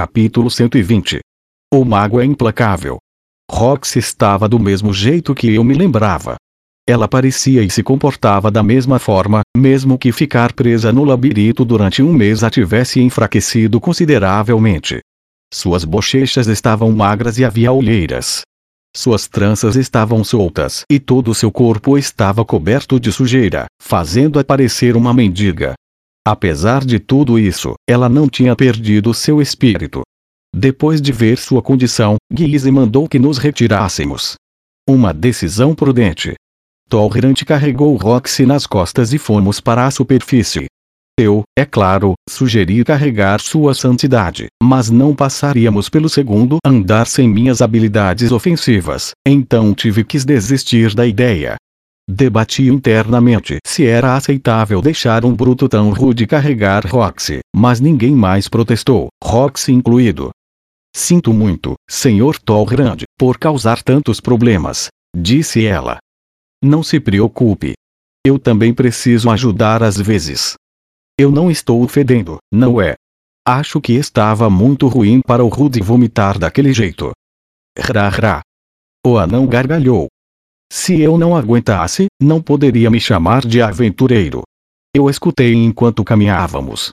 Capítulo 120 O mago é implacável. Rox estava do mesmo jeito que eu me lembrava. Ela parecia e se comportava da mesma forma, mesmo que ficar presa no labirinto durante um mês a tivesse enfraquecido consideravelmente. Suas bochechas estavam magras e havia olheiras. Suas tranças estavam soltas e todo seu corpo estava coberto de sujeira, fazendo-a parecer uma mendiga. Apesar de tudo isso, ela não tinha perdido seu espírito. Depois de ver sua condição, Guise mandou que nos retirássemos. Uma decisão prudente. Torrent carregou Roxy nas costas e fomos para a superfície. Eu, é claro, sugeri carregar sua santidade, mas não passaríamos pelo segundo andar sem minhas habilidades ofensivas, então tive que desistir da ideia. Debati internamente se era aceitável deixar um bruto tão rude carregar Roxy, mas ninguém mais protestou, Roxy incluído. Sinto muito, Sr. Torrand, por causar tantos problemas, disse ela. Não se preocupe. Eu também preciso ajudar às vezes. Eu não estou fedendo, não é? Acho que estava muito ruim para o Rude vomitar daquele jeito. Rá O anão gargalhou. Se eu não aguentasse, não poderia me chamar de aventureiro. Eu escutei enquanto caminhávamos.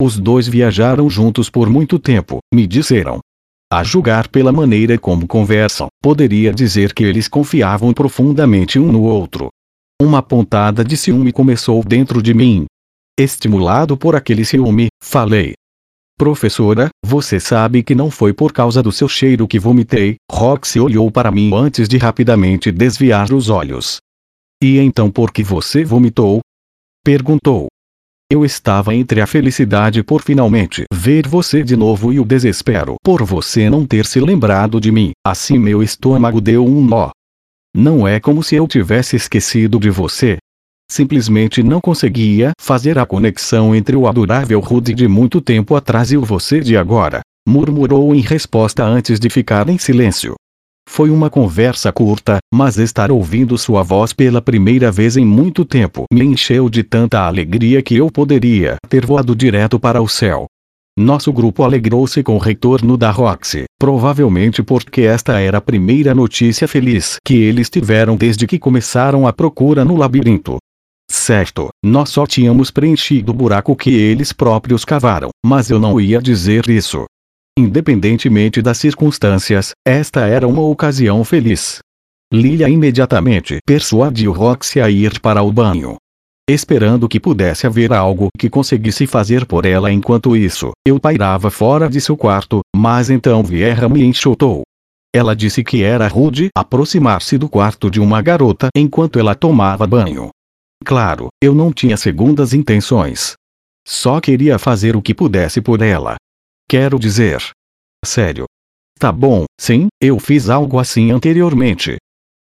Os dois viajaram juntos por muito tempo, me disseram. A julgar pela maneira como conversam, poderia dizer que eles confiavam profundamente um no outro. Uma pontada de ciúme começou dentro de mim. Estimulado por aquele ciúme, falei. Professora, você sabe que não foi por causa do seu cheiro que vomitei. Roxy olhou para mim antes de rapidamente desviar os olhos. E então por que você vomitou? Perguntou. Eu estava entre a felicidade por finalmente ver você de novo e o desespero por você não ter se lembrado de mim. Assim meu estômago deu um nó. Não é como se eu tivesse esquecido de você. Simplesmente não conseguia fazer a conexão entre o adorável Rudy de muito tempo atrás e o você de agora. Murmurou em resposta antes de ficar em silêncio. Foi uma conversa curta, mas estar ouvindo sua voz pela primeira vez em muito tempo me encheu de tanta alegria que eu poderia ter voado direto para o céu. Nosso grupo alegrou-se com o retorno da Roxy, provavelmente porque esta era a primeira notícia feliz que eles tiveram desde que começaram a procura no labirinto. Certo, nós só tínhamos preenchido o buraco que eles próprios cavaram, mas eu não ia dizer isso. Independentemente das circunstâncias, esta era uma ocasião feliz. Lilia imediatamente persuadiu Roxy a ir para o banho. Esperando que pudesse haver algo que conseguisse fazer por ela enquanto isso, eu pairava fora de seu quarto, mas então Vieira me enxotou. Ela disse que era rude aproximar-se do quarto de uma garota enquanto ela tomava banho. Claro, eu não tinha segundas intenções. Só queria fazer o que pudesse por ela. Quero dizer. Sério. Tá bom, sim, eu fiz algo assim anteriormente.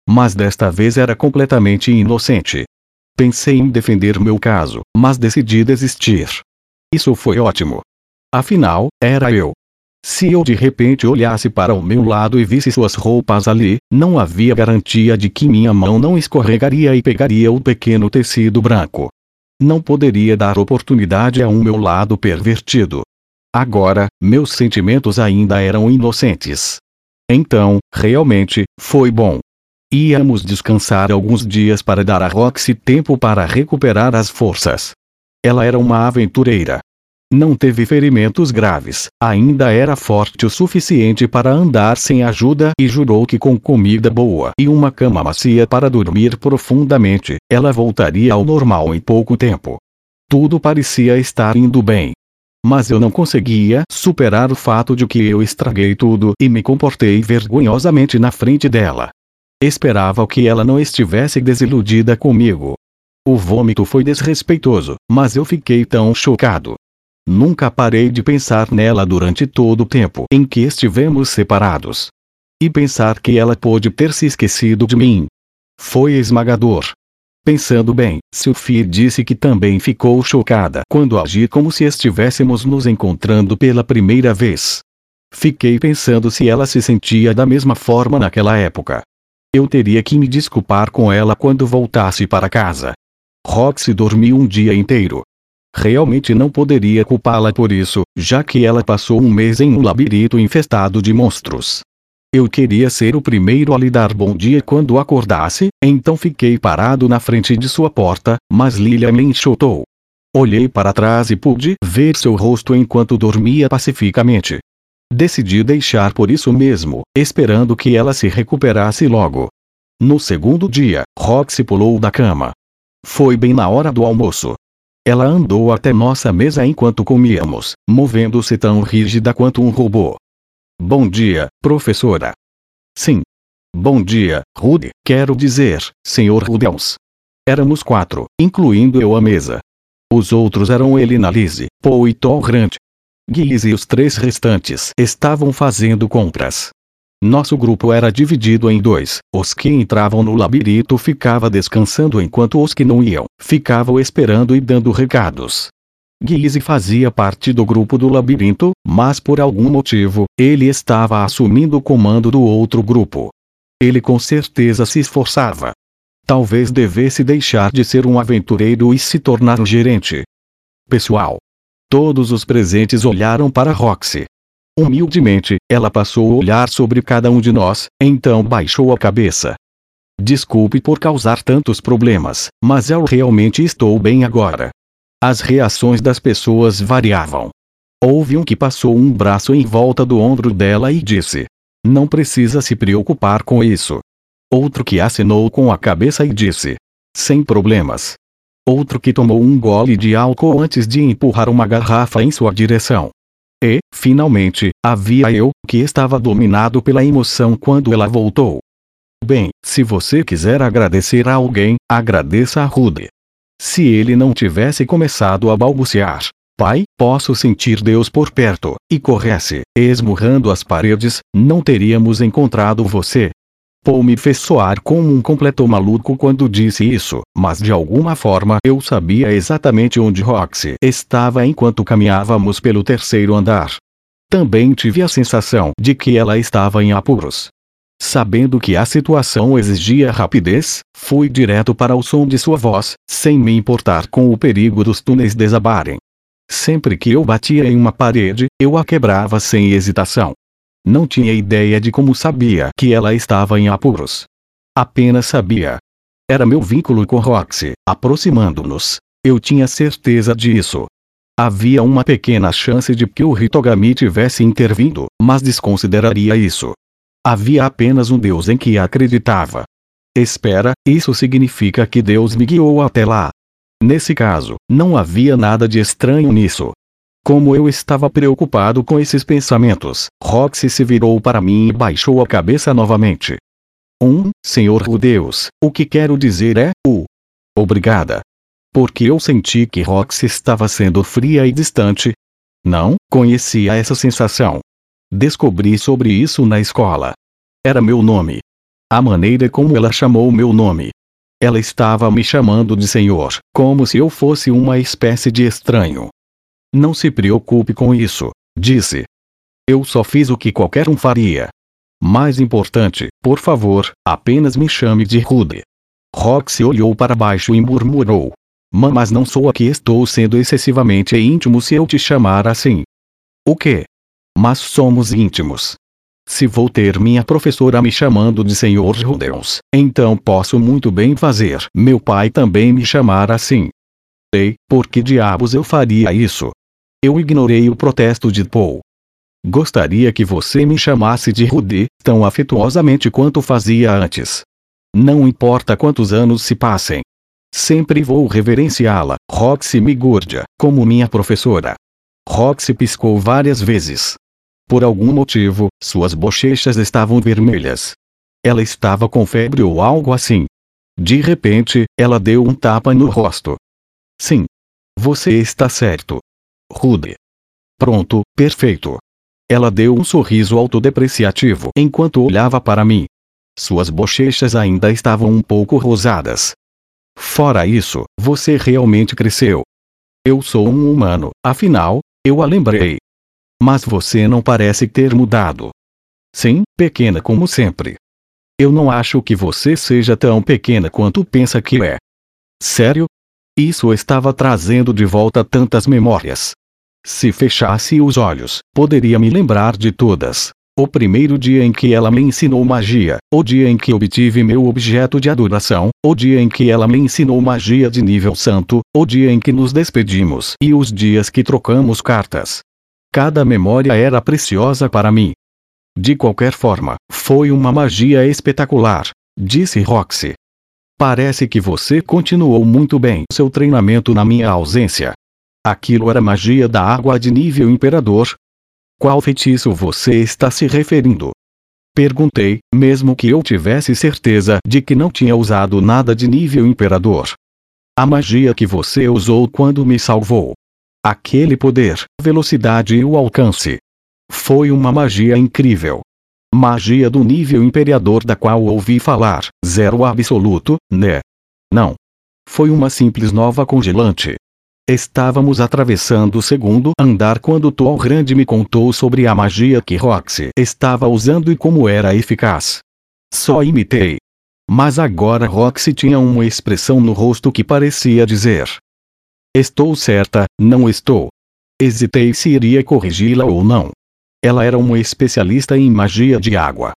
Mas desta vez era completamente inocente. Pensei em defender meu caso, mas decidi desistir. Isso foi ótimo. Afinal, era eu. Se eu de repente olhasse para o meu lado e visse suas roupas ali, não havia garantia de que minha mão não escorregaria e pegaria o pequeno tecido branco. Não poderia dar oportunidade a um meu lado pervertido. Agora, meus sentimentos ainda eram inocentes. Então, realmente, foi bom. Íamos descansar alguns dias para dar a Roxy tempo para recuperar as forças. Ela era uma aventureira. Não teve ferimentos graves, ainda era forte o suficiente para andar sem ajuda e jurou que com comida boa e uma cama macia para dormir profundamente, ela voltaria ao normal em pouco tempo. Tudo parecia estar indo bem. Mas eu não conseguia superar o fato de que eu estraguei tudo e me comportei vergonhosamente na frente dela. Esperava que ela não estivesse desiludida comigo. O vômito foi desrespeitoso, mas eu fiquei tão chocado. Nunca parei de pensar nela durante todo o tempo em que estivemos separados. E pensar que ela pôde ter se esquecido de mim. Foi esmagador. Pensando bem, Sophie disse que também ficou chocada quando agi como se estivéssemos nos encontrando pela primeira vez. Fiquei pensando se ela se sentia da mesma forma naquela época. Eu teria que me desculpar com ela quando voltasse para casa. Roxy dormiu um dia inteiro. Realmente não poderia culpá-la por isso, já que ela passou um mês em um labirinto infestado de monstros. Eu queria ser o primeiro a lhe dar bom dia quando acordasse, então fiquei parado na frente de sua porta, mas Lilia me enxotou. Olhei para trás e pude ver seu rosto enquanto dormia pacificamente. Decidi deixar por isso mesmo, esperando que ela se recuperasse logo. No segundo dia, Roxy pulou da cama. Foi bem na hora do almoço. Ela andou até nossa mesa enquanto comíamos, movendo-se tão rígida quanto um robô. Bom dia, professora. Sim. Bom dia, Rude, quero dizer, Sr. Rudels. Éramos quatro, incluindo eu à mesa. Os outros eram Elina Lise, Paul e Tom Grant. Guiz e os três restantes estavam fazendo compras. Nosso grupo era dividido em dois. Os que entravam no labirinto ficavam descansando enquanto os que não iam ficavam esperando e dando recados. Guise fazia parte do grupo do labirinto, mas por algum motivo, ele estava assumindo o comando do outro grupo. Ele com certeza se esforçava. Talvez devesse deixar de ser um aventureiro e se tornar um gerente. Pessoal. Todos os presentes olharam para Roxy. Humildemente, ela passou a olhar sobre cada um de nós, então baixou a cabeça. Desculpe por causar tantos problemas, mas eu realmente estou bem agora. As reações das pessoas variavam. Houve um que passou um braço em volta do ombro dela e disse: Não precisa se preocupar com isso. Outro que acenou com a cabeça e disse: Sem problemas. Outro que tomou um gole de álcool antes de empurrar uma garrafa em sua direção. E, finalmente, havia eu, que estava dominado pela emoção quando ela voltou. Bem, se você quiser agradecer a alguém, agradeça a Rude. Se ele não tivesse começado a balbuciar, Pai, posso sentir Deus por perto, e corresse, esmurrando as paredes, não teríamos encontrado você. Paul me fez soar como um completo maluco quando disse isso, mas de alguma forma eu sabia exatamente onde Roxy estava enquanto caminhávamos pelo terceiro andar. Também tive a sensação de que ela estava em apuros. Sabendo que a situação exigia rapidez, fui direto para o som de sua voz, sem me importar com o perigo dos túneis desabarem. Sempre que eu batia em uma parede, eu a quebrava sem hesitação. Não tinha ideia de como sabia que ela estava em apuros. Apenas sabia. Era meu vínculo com Roxy, aproximando-nos. Eu tinha certeza disso. Havia uma pequena chance de que o Hitogami tivesse intervindo, mas desconsideraria isso. Havia apenas um Deus em que acreditava. Espera, isso significa que Deus me guiou até lá. Nesse caso, não havia nada de estranho nisso. Como eu estava preocupado com esses pensamentos, Roxy se virou para mim e baixou a cabeça novamente. Um, Senhor Deus, o que quero dizer é, o. Obrigada. Porque eu senti que Roxy estava sendo fria e distante. Não, conhecia essa sensação. Descobri sobre isso na escola. Era meu nome. A maneira como ela chamou meu nome. Ela estava me chamando de senhor, como se eu fosse uma espécie de estranho. Não se preocupe com isso, disse. Eu só fiz o que qualquer um faria. Mais importante, por favor, apenas me chame de Rude. Roxy olhou para baixo e murmurou. Mas não sou aqui estou sendo excessivamente íntimo se eu te chamar assim. O quê? mas somos íntimos. Se vou ter minha professora me chamando de Senhor Rudeus, então posso muito bem fazer meu pai também me chamar assim. Ei, por que diabos eu faria isso? Eu ignorei o protesto de Paul. Gostaria que você me chamasse de Rudy, tão afetuosamente quanto fazia antes. Não importa quantos anos se passem. Sempre vou reverenciá-la, Roxy Migurdia, como minha professora. Roxy piscou várias vezes. Por algum motivo, suas bochechas estavam vermelhas. Ela estava com febre ou algo assim. De repente, ela deu um tapa no rosto. Sim. Você está certo. Rude. Pronto, perfeito. Ela deu um sorriso autodepreciativo enquanto olhava para mim. Suas bochechas ainda estavam um pouco rosadas. Fora isso, você realmente cresceu. Eu sou um humano, afinal, eu a lembrei. Mas você não parece ter mudado. Sim, pequena como sempre. Eu não acho que você seja tão pequena quanto pensa que é. Sério? Isso estava trazendo de volta tantas memórias. Se fechasse os olhos, poderia me lembrar de todas. O primeiro dia em que ela me ensinou magia, o dia em que obtive meu objeto de adoração, o dia em que ela me ensinou magia de nível santo, o dia em que nos despedimos e os dias que trocamos cartas. Cada memória era preciosa para mim. De qualquer forma, foi uma magia espetacular, disse Roxy. Parece que você continuou muito bem seu treinamento na minha ausência. Aquilo era magia da água de nível imperador? Qual feitiço você está se referindo? Perguntei, mesmo que eu tivesse certeza de que não tinha usado nada de nível imperador. A magia que você usou quando me salvou. Aquele poder, velocidade e o alcance. Foi uma magia incrível. Magia do nível imperador da qual ouvi falar, zero absoluto, né? Não. Foi uma simples nova congelante. Estávamos atravessando o segundo andar quando Tol Grande me contou sobre a magia que Roxy estava usando e como era eficaz. Só imitei. Mas agora Roxy tinha uma expressão no rosto que parecia dizer: Estou certa, não estou. Hesitei se iria corrigi-la ou não. Ela era uma especialista em magia de água.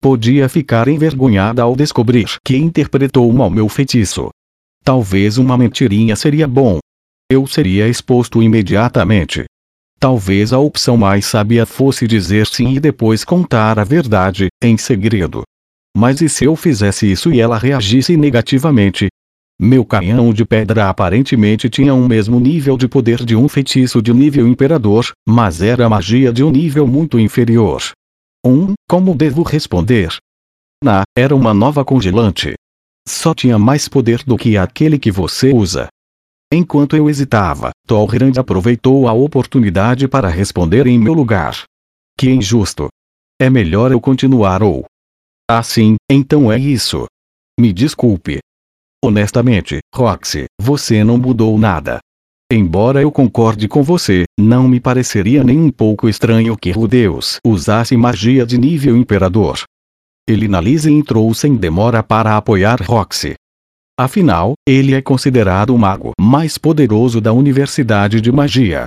Podia ficar envergonhada ao descobrir que interpretou mal meu feitiço. Talvez uma mentirinha seria bom. Eu seria exposto imediatamente. Talvez a opção mais sábia fosse dizer sim e depois contar a verdade, em segredo. Mas e se eu fizesse isso e ela reagisse negativamente? Meu canhão de pedra aparentemente tinha um mesmo nível de poder de um feitiço de nível imperador, mas era magia de um nível muito inferior. Um, como devo responder? Na, era uma nova congelante. Só tinha mais poder do que aquele que você usa. Enquanto eu hesitava, Tolrand aproveitou a oportunidade para responder em meu lugar. Que injusto. É melhor eu continuar ou. Assim, então é isso. Me desculpe, Honestamente, Roxy, você não mudou nada. Embora eu concorde com você, não me pareceria nem um pouco estranho que Rudeus usasse magia de nível imperador. Elinalise entrou sem demora para apoiar Roxy. Afinal, ele é considerado o mago mais poderoso da Universidade de Magia.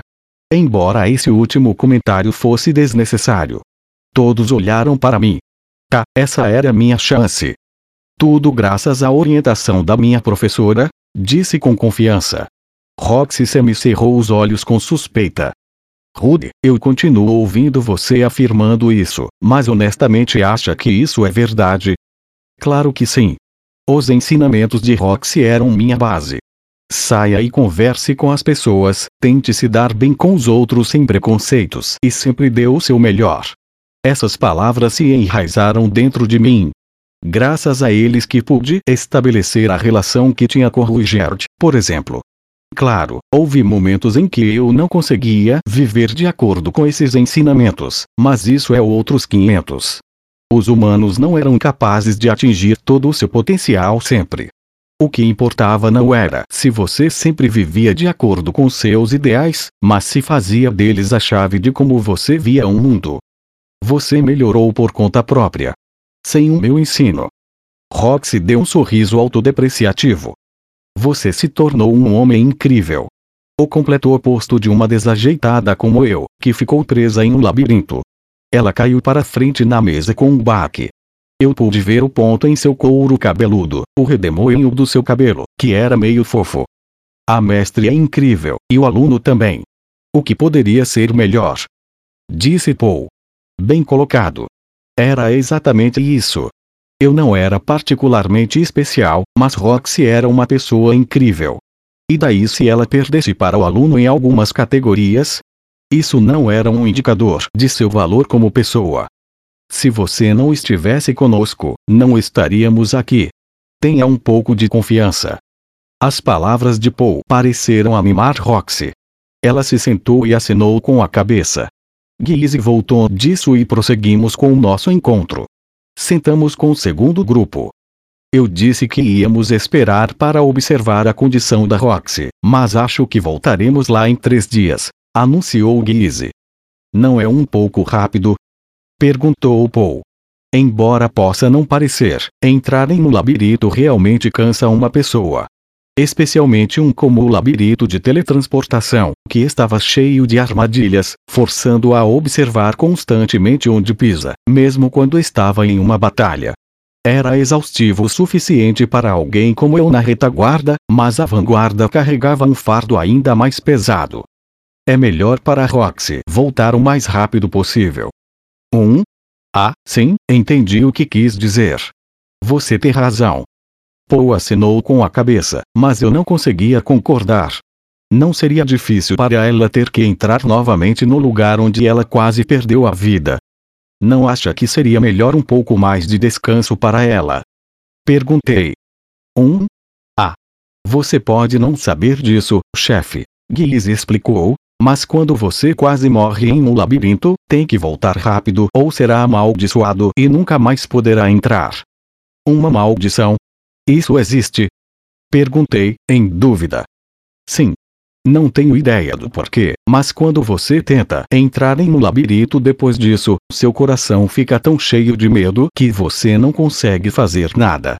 Embora esse último comentário fosse desnecessário. Todos olharam para mim. Tá, essa era minha chance. Tudo graças à orientação da minha professora, disse com confiança. Roxy semicerrou os olhos com suspeita. Rude, eu continuo ouvindo você afirmando isso, mas honestamente acha que isso é verdade? Claro que sim. Os ensinamentos de Roxy eram minha base. Saia e converse com as pessoas, tente se dar bem com os outros sem preconceitos e sempre dê o seu melhor. Essas palavras se enraizaram dentro de mim, Graças a eles que pude estabelecer a relação que tinha com Ruigert, por exemplo. Claro, houve momentos em que eu não conseguia viver de acordo com esses ensinamentos, mas isso é outros 500. Os humanos não eram capazes de atingir todo o seu potencial sempre. O que importava não era se você sempre vivia de acordo com seus ideais, mas se fazia deles a chave de como você via o um mundo. Você melhorou por conta própria, sem o meu ensino. Roxy deu um sorriso autodepreciativo. Você se tornou um homem incrível. O completo oposto de uma desajeitada como eu, que ficou presa em um labirinto. Ela caiu para frente na mesa com um baque. Eu pude ver o ponto em seu couro cabeludo, o redemoinho do seu cabelo, que era meio fofo. A mestre é incrível, e o aluno também. O que poderia ser melhor? Disse Paul. Bem colocado. Era exatamente isso. Eu não era particularmente especial, mas Roxy era uma pessoa incrível. E daí se ela perdesse para o aluno em algumas categorias? Isso não era um indicador de seu valor como pessoa. Se você não estivesse conosco, não estaríamos aqui. Tenha um pouco de confiança. As palavras de Paul pareceram animar Roxy. Ela se sentou e acenou com a cabeça. Guise voltou disso e prosseguimos com o nosso encontro. Sentamos com o segundo grupo. Eu disse que íamos esperar para observar a condição da Roxy, mas acho que voltaremos lá em três dias, anunciou Guise. Não é um pouco rápido? Perguntou Paul. Embora possa não parecer, entrar em um labirinto realmente cansa uma pessoa. Especialmente um como o labirinto de teletransportação, que estava cheio de armadilhas, forçando-o a observar constantemente onde pisa, mesmo quando estava em uma batalha. Era exaustivo o suficiente para alguém como eu na retaguarda, mas a vanguarda carregava um fardo ainda mais pesado. É melhor para Roxy voltar o mais rápido possível. 1. Um, ah, sim, entendi o que quis dizer. Você tem razão. Paul assinou com a cabeça, mas eu não conseguia concordar. Não seria difícil para ela ter que entrar novamente no lugar onde ela quase perdeu a vida. Não acha que seria melhor um pouco mais de descanso para ela? Perguntei. Um? Ah. Você pode não saber disso, chefe. Guise explicou, mas quando você quase morre em um labirinto, tem que voltar rápido ou será amaldiçoado e nunca mais poderá entrar. Uma maldição? Isso existe? Perguntei, em dúvida. Sim, não tenho ideia do porquê, mas quando você tenta entrar em um labirinto depois disso, seu coração fica tão cheio de medo que você não consegue fazer nada.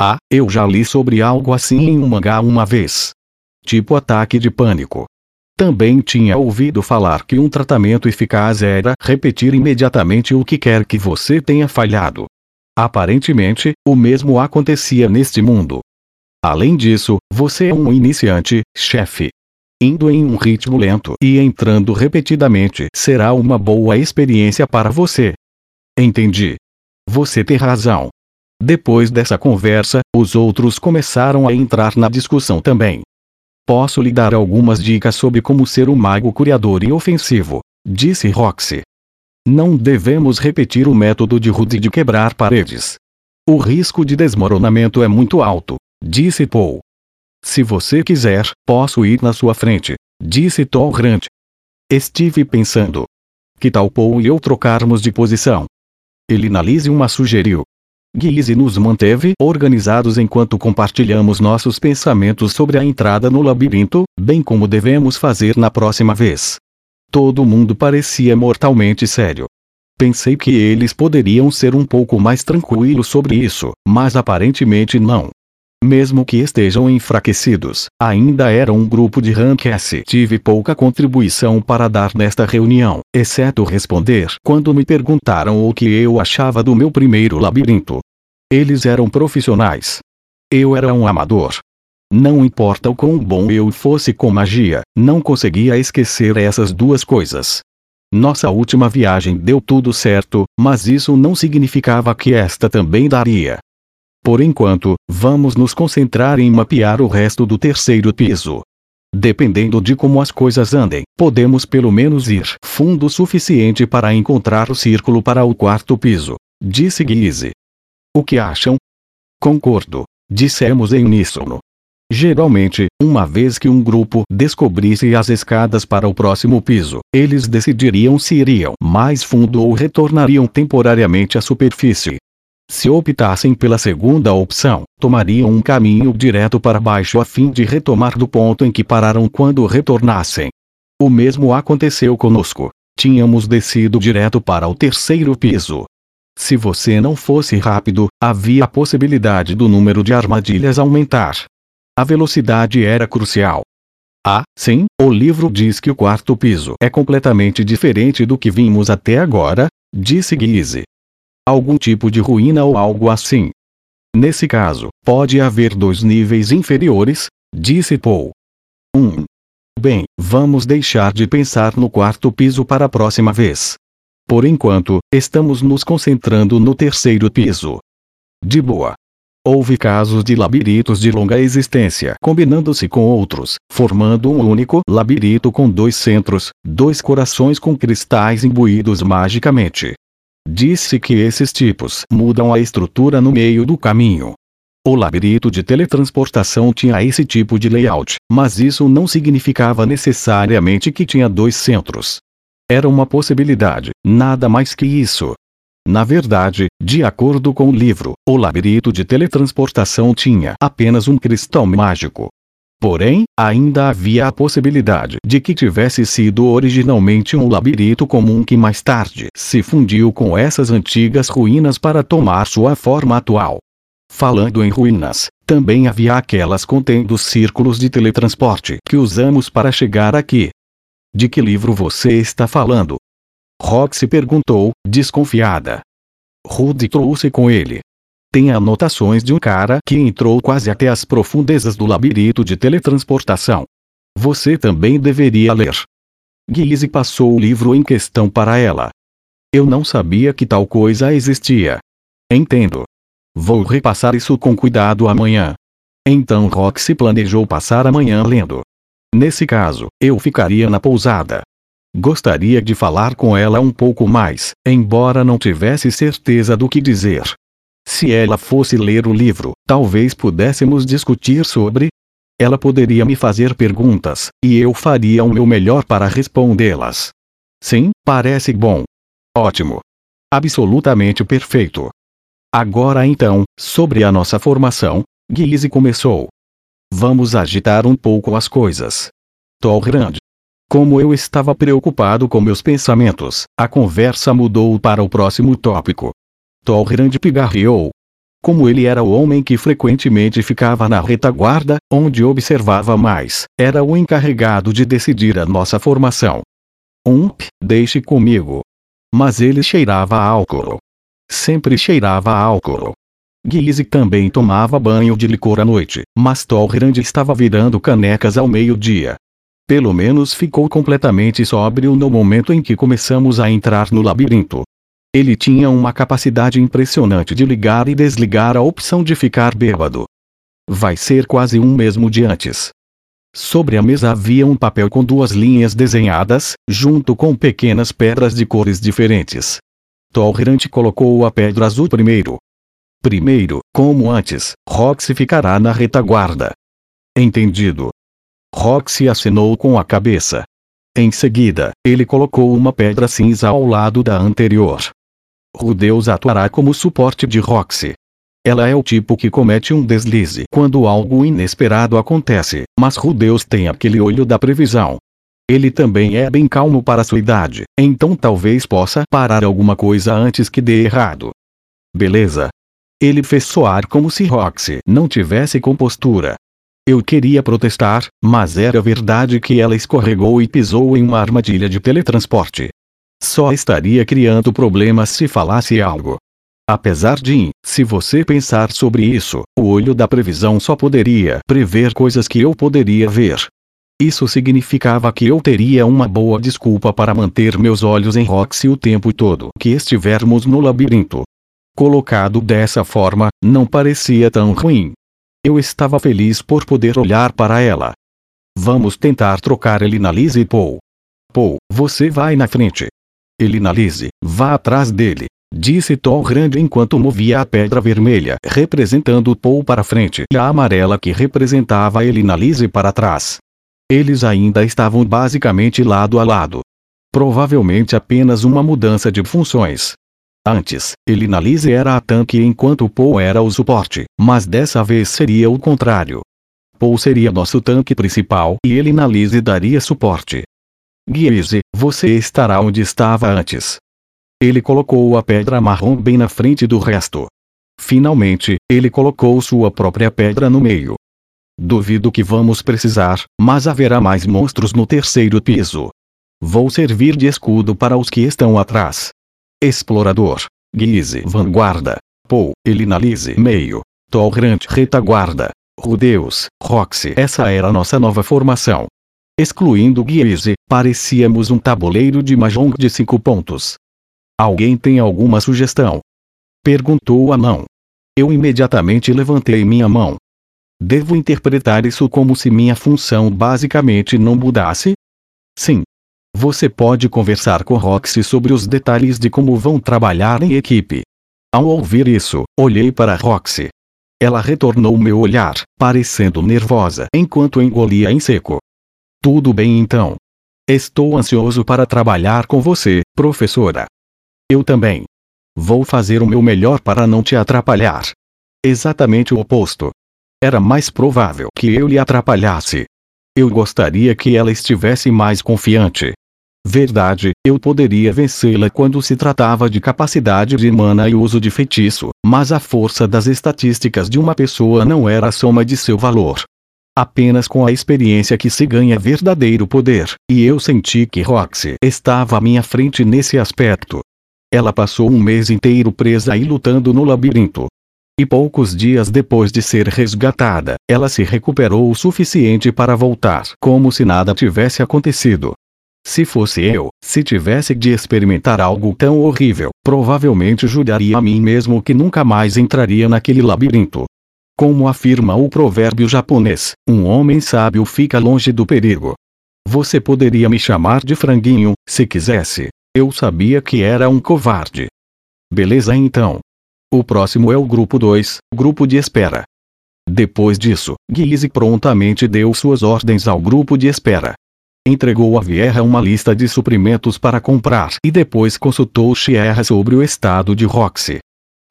Ah, eu já li sobre algo assim em um mangá uma vez. Tipo ataque de pânico. Também tinha ouvido falar que um tratamento eficaz era repetir imediatamente o que quer que você tenha falhado. Aparentemente, o mesmo acontecia neste mundo. Além disso, você é um iniciante, chefe indo em um ritmo lento e entrando repetidamente será uma boa experiência para você. Entendi. Você tem razão. Depois dessa conversa, os outros começaram a entrar na discussão também. Posso lhe dar algumas dicas sobre como ser um mago curiador e ofensivo, disse Roxy. Não devemos repetir o método de Rudy de quebrar paredes. O risco de desmoronamento é muito alto, disse Paul. Se você quiser, posso ir na sua frente, disse Grant. Estive pensando. Que tal Paul e eu trocarmos de posição? Ele uma sugeriu. Guise nos manteve organizados enquanto compartilhamos nossos pensamentos sobre a entrada no labirinto, bem como devemos fazer na próxima vez. Todo mundo parecia mortalmente sério. Pensei que eles poderiam ser um pouco mais tranquilos sobre isso, mas aparentemente não. Mesmo que estejam enfraquecidos, ainda era um grupo de rank S. Tive pouca contribuição para dar nesta reunião, exceto responder quando me perguntaram o que eu achava do meu primeiro labirinto. Eles eram profissionais. Eu era um amador. Não importa o quão bom eu fosse com magia, não conseguia esquecer essas duas coisas. Nossa última viagem deu tudo certo, mas isso não significava que esta também daria. Por enquanto, vamos nos concentrar em mapear o resto do terceiro piso. Dependendo de como as coisas andem, podemos pelo menos ir fundo o suficiente para encontrar o círculo para o quarto piso, disse Guise. O que acham? Concordo, dissemos em uníssono. Geralmente, uma vez que um grupo descobrisse as escadas para o próximo piso, eles decidiriam se iriam mais fundo ou retornariam temporariamente à superfície. Se optassem pela segunda opção, tomariam um caminho direto para baixo a fim de retomar do ponto em que pararam quando retornassem. O mesmo aconteceu conosco. Tínhamos descido direto para o terceiro piso. Se você não fosse rápido, havia a possibilidade do número de armadilhas aumentar. A velocidade era crucial. Ah, sim, o livro diz que o quarto piso é completamente diferente do que vimos até agora, disse Guise algum tipo de ruína ou algo assim. Nesse caso, pode haver dois níveis inferiores, disse Paul. 1. Um. Bem, vamos deixar de pensar no quarto piso para a próxima vez. Por enquanto, estamos nos concentrando no terceiro piso. De boa. Houve casos de labirintos de longa existência combinando-se com outros, formando um único labirinto com dois centros, dois corações com cristais imbuídos magicamente. Disse que esses tipos mudam a estrutura no meio do caminho. O labirinto de teletransportação tinha esse tipo de layout, mas isso não significava necessariamente que tinha dois centros. Era uma possibilidade, nada mais que isso. Na verdade, de acordo com o livro, o labirinto de teletransportação tinha apenas um cristal mágico, Porém, ainda havia a possibilidade de que tivesse sido originalmente um labirinto comum que mais tarde se fundiu com essas antigas ruínas para tomar sua forma atual. Falando em ruínas, também havia aquelas contendo os círculos de teletransporte que usamos para chegar aqui. De que livro você está falando? Roxy perguntou, desconfiada. Rudy trouxe com ele. Tem anotações de um cara que entrou quase até as profundezas do labirinto de teletransportação. Você também deveria ler. Guise passou o livro em questão para ela. Eu não sabia que tal coisa existia. Entendo. Vou repassar isso com cuidado amanhã. Então Roxy planejou passar a manhã lendo. Nesse caso, eu ficaria na pousada. Gostaria de falar com ela um pouco mais, embora não tivesse certeza do que dizer. Se ela fosse ler o livro, talvez pudéssemos discutir sobre. Ela poderia me fazer perguntas, e eu faria o meu melhor para respondê-las. Sim, parece bom. Ótimo. Absolutamente perfeito. Agora então, sobre a nossa formação, Guise começou. Vamos agitar um pouco as coisas. Tolrand. Como eu estava preocupado com meus pensamentos, a conversa mudou para o próximo tópico. Tolrand pigarreou. Como ele era o homem que frequentemente ficava na retaguarda, onde observava mais, era o encarregado de decidir a nossa formação. Ump, deixe comigo. Mas ele cheirava álcool. Sempre cheirava álcool. Guise também tomava banho de licor à noite, mas Tolrand estava virando canecas ao meio-dia. Pelo menos ficou completamente sóbrio no momento em que começamos a entrar no labirinto. Ele tinha uma capacidade impressionante de ligar e desligar a opção de ficar bêbado. Vai ser quase um mesmo de antes. Sobre a mesa havia um papel com duas linhas desenhadas, junto com pequenas pedras de cores diferentes. Torrent colocou a pedra azul primeiro. Primeiro, como antes, Roxy ficará na retaguarda. Entendido. Roxy assinou com a cabeça. Em seguida, ele colocou uma pedra cinza ao lado da anterior. Rudeus atuará como suporte de Roxy. Ela é o tipo que comete um deslize quando algo inesperado acontece, mas Rudeus tem aquele olho da previsão. Ele também é bem calmo para sua idade, então talvez possa parar alguma coisa antes que dê errado. Beleza. Ele fez soar como se Roxy não tivesse compostura. Eu queria protestar, mas era verdade que ela escorregou e pisou em uma armadilha de teletransporte. Só estaria criando problemas se falasse algo. Apesar de, se você pensar sobre isso, o olho da previsão só poderia prever coisas que eu poderia ver. Isso significava que eu teria uma boa desculpa para manter meus olhos em Roxy o tempo todo que estivermos no labirinto. Colocado dessa forma, não parecia tão ruim. Eu estava feliz por poder olhar para ela. Vamos tentar trocar Elina Lise e Paul. Paul, você vai na frente. Elina Lise, vá atrás dele, disse Tom Grande enquanto movia a pedra vermelha representando Paul para frente e a amarela que representava Elina Lise para trás. Eles ainda estavam basicamente lado a lado. Provavelmente apenas uma mudança de funções. Antes, Elinalise era a tanque enquanto Paul era o suporte, mas dessa vez seria o contrário. Paul seria nosso tanque principal e Elinalise daria suporte. Guise, você estará onde estava antes. Ele colocou a pedra marrom bem na frente do resto. Finalmente, ele colocou sua própria pedra no meio. Duvido que vamos precisar, mas haverá mais monstros no terceiro piso. Vou servir de escudo para os que estão atrás. Explorador. Guise vanguarda. Paul, Elinalise meio. Tolrant retaguarda. Rudeus, Roxy. Essa era nossa nova formação. Excluindo Guise, parecíamos um tabuleiro de mahjong de cinco pontos. Alguém tem alguma sugestão? Perguntou a mão. Eu imediatamente levantei minha mão. Devo interpretar isso como se minha função basicamente não mudasse? Sim. Você pode conversar com Roxy sobre os detalhes de como vão trabalhar em equipe. Ao ouvir isso, olhei para Roxy. Ela retornou meu olhar, parecendo nervosa enquanto engolia em seco. Tudo bem então. Estou ansioso para trabalhar com você, professora. Eu também. Vou fazer o meu melhor para não te atrapalhar. Exatamente o oposto. Era mais provável que eu lhe atrapalhasse. Eu gostaria que ela estivesse mais confiante. Verdade, eu poderia vencê-la quando se tratava de capacidade de mana e uso de feitiço, mas a força das estatísticas de uma pessoa não era a soma de seu valor. Apenas com a experiência que se ganha verdadeiro poder, e eu senti que Roxy estava à minha frente nesse aspecto. Ela passou um mês inteiro presa e lutando no labirinto. E poucos dias depois de ser resgatada, ela se recuperou o suficiente para voltar como se nada tivesse acontecido. Se fosse eu, se tivesse de experimentar algo tão horrível, provavelmente juraria a mim mesmo que nunca mais entraria naquele labirinto. Como afirma o provérbio japonês, um homem sábio fica longe do perigo. Você poderia me chamar de franguinho, se quisesse. Eu sabia que era um covarde. Beleza então. O próximo é o grupo 2, grupo de espera. Depois disso, Guise prontamente deu suas ordens ao grupo de espera entregou a Vieira uma lista de suprimentos para comprar e depois consultou Sierra sobre o estado de Roxy.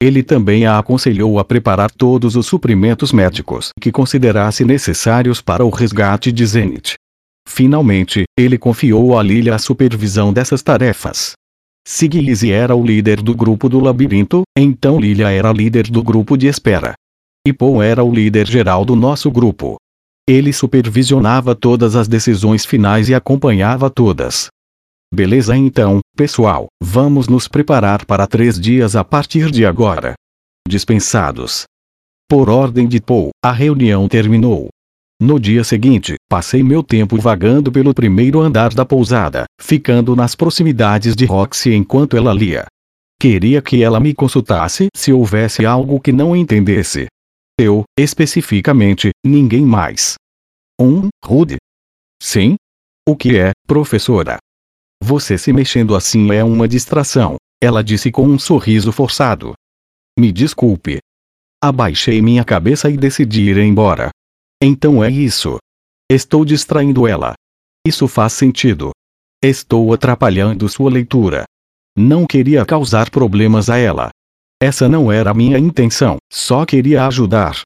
Ele também a aconselhou a preparar todos os suprimentos médicos que considerasse necessários para o resgate de Zenith. Finalmente, ele confiou a Lilia a supervisão dessas tarefas. Se Gizzy era o líder do grupo do labirinto, então Lilia era líder do grupo de espera. E Paul era o líder geral do nosso grupo. Ele supervisionava todas as decisões finais e acompanhava todas. Beleza então, pessoal, vamos nos preparar para três dias a partir de agora. Dispensados. Por ordem de Paul, a reunião terminou. No dia seguinte, passei meu tempo vagando pelo primeiro andar da pousada, ficando nas proximidades de Roxy enquanto ela lia. Queria que ela me consultasse se houvesse algo que não entendesse. Eu, especificamente, ninguém mais. Um, Rude. Sim? O que é, professora? Você se mexendo assim é uma distração, ela disse com um sorriso forçado. Me desculpe. Abaixei minha cabeça e decidi ir embora. Então é isso. Estou distraindo ela. Isso faz sentido. Estou atrapalhando sua leitura. Não queria causar problemas a ela. Essa não era a minha intenção, só queria ajudar.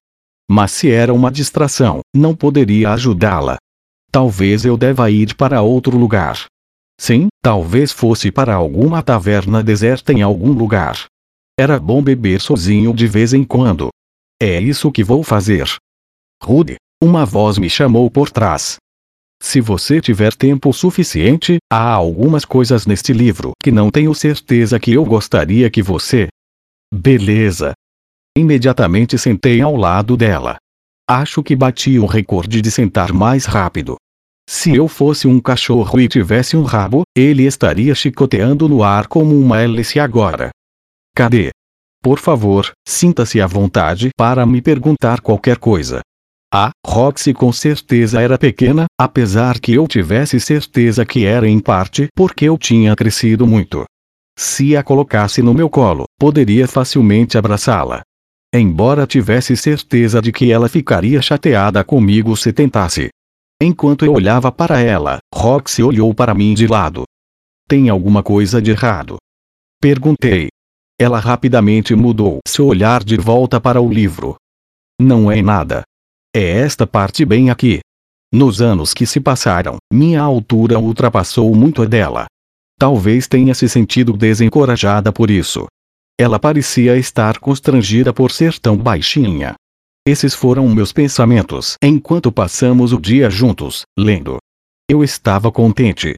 Mas se era uma distração, não poderia ajudá-la. Talvez eu deva ir para outro lugar. Sim, talvez fosse para alguma taverna deserta em algum lugar. Era bom beber sozinho de vez em quando. É isso que vou fazer. Rude, uma voz me chamou por trás. Se você tiver tempo suficiente, há algumas coisas neste livro que não tenho certeza que eu gostaria que você Beleza. Imediatamente sentei ao lado dela. Acho que bati o recorde de sentar mais rápido. Se eu fosse um cachorro e tivesse um rabo, ele estaria chicoteando no ar como uma hélice agora. Cadê? Por favor, sinta-se à vontade para me perguntar qualquer coisa. A Roxy com certeza era pequena, apesar que eu tivesse certeza que era em parte porque eu tinha crescido muito. Se a colocasse no meu colo, poderia facilmente abraçá-la. Embora tivesse certeza de que ela ficaria chateada comigo se tentasse. Enquanto eu olhava para ela, Roxy olhou para mim de lado. Tem alguma coisa de errado? Perguntei. Ela rapidamente mudou seu olhar de volta para o livro. Não é nada. É esta parte bem aqui. Nos anos que se passaram, minha altura ultrapassou muito a dela. Talvez tenha se sentido desencorajada por isso. Ela parecia estar constrangida por ser tão baixinha. Esses foram meus pensamentos enquanto passamos o dia juntos, lendo. Eu estava contente.